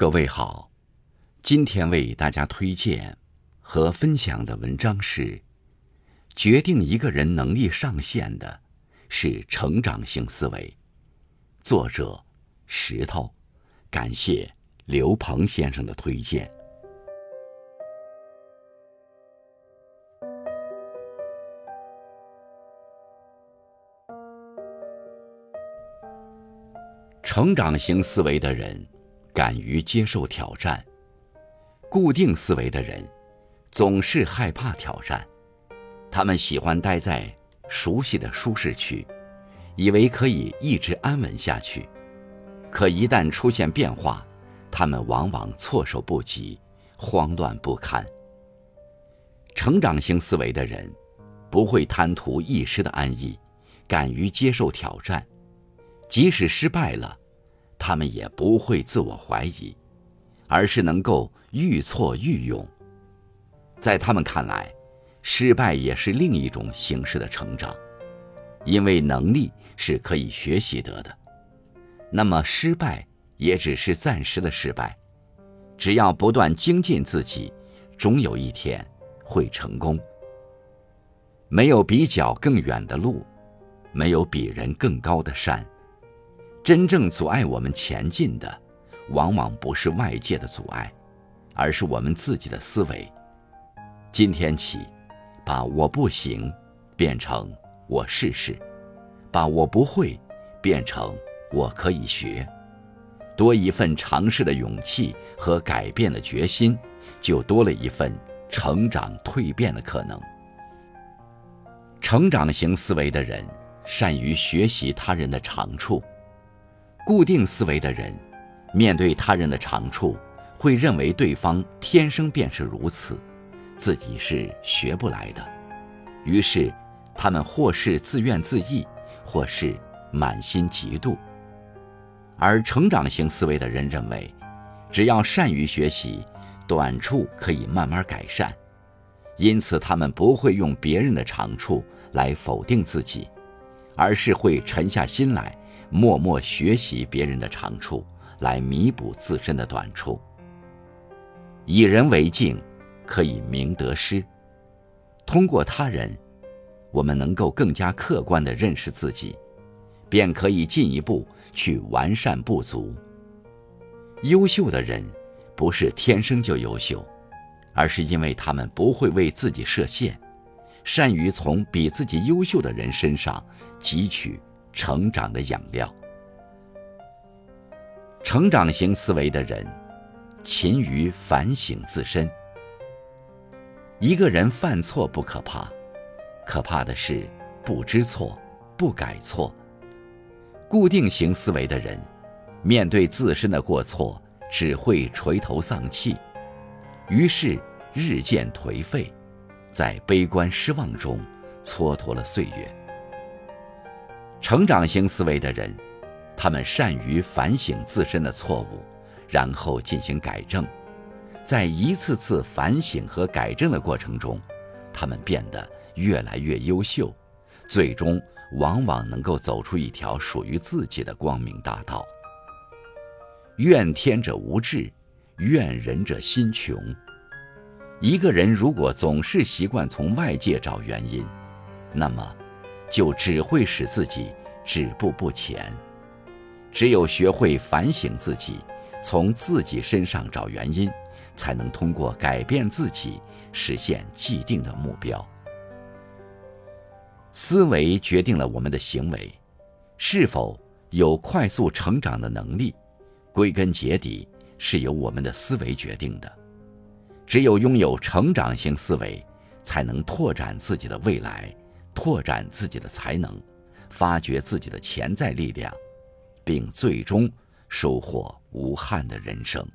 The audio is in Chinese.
各位好，今天为大家推荐和分享的文章是：决定一个人能力上限的是成长性思维。作者石头，感谢刘鹏先生的推荐。成长型思维的人。敢于接受挑战，固定思维的人总是害怕挑战，他们喜欢待在熟悉的舒适区，以为可以一直安稳下去。可一旦出现变化，他们往往措手不及，慌乱不堪。成长型思维的人不会贪图一时的安逸，敢于接受挑战，即使失败了。他们也不会自我怀疑，而是能够愈挫愈勇。在他们看来，失败也是另一种形式的成长，因为能力是可以学习得的。那么，失败也只是暂时的失败，只要不断精进自己，终有一天会成功。没有比脚更远的路，没有比人更高的山。真正阻碍我们前进的，往往不是外界的阻碍，而是我们自己的思维。今天起，把我不行变成我试试，把我不会变成我可以学，多一份尝试的勇气和改变的决心，就多了一份成长蜕变的可能。成长型思维的人，善于学习他人的长处。固定思维的人，面对他人的长处，会认为对方天生便是如此，自己是学不来的。于是，他们或是自怨自艾，或是满心嫉妒。而成长型思维的人认为，只要善于学习，短处可以慢慢改善，因此他们不会用别人的长处来否定自己，而是会沉下心来。默默学习别人的长处，来弥补自身的短处。以人为镜，可以明得失。通过他人，我们能够更加客观地认识自己，便可以进一步去完善不足。优秀的人，不是天生就优秀，而是因为他们不会为自己设限，善于从比自己优秀的人身上汲取。成长的养料。成长型思维的人，勤于反省自身。一个人犯错不可怕，可怕的是不知错、不改错。固定型思维的人，面对自身的过错，只会垂头丧气，于是日渐颓废，在悲观失望中蹉跎了岁月。成长型思维的人，他们善于反省自身的错误，然后进行改正。在一次次反省和改正的过程中，他们变得越来越优秀，最终往往能够走出一条属于自己的光明大道。怨天者无志，怨人者心穷。一个人如果总是习惯从外界找原因，那么。就只会使自己止步不前。只有学会反省自己，从自己身上找原因，才能通过改变自己实现既定的目标。思维决定了我们的行为，是否有快速成长的能力，归根结底是由我们的思维决定的。只有拥有成长型思维，才能拓展自己的未来。拓展自己的才能，发掘自己的潜在力量，并最终收获无憾的人生。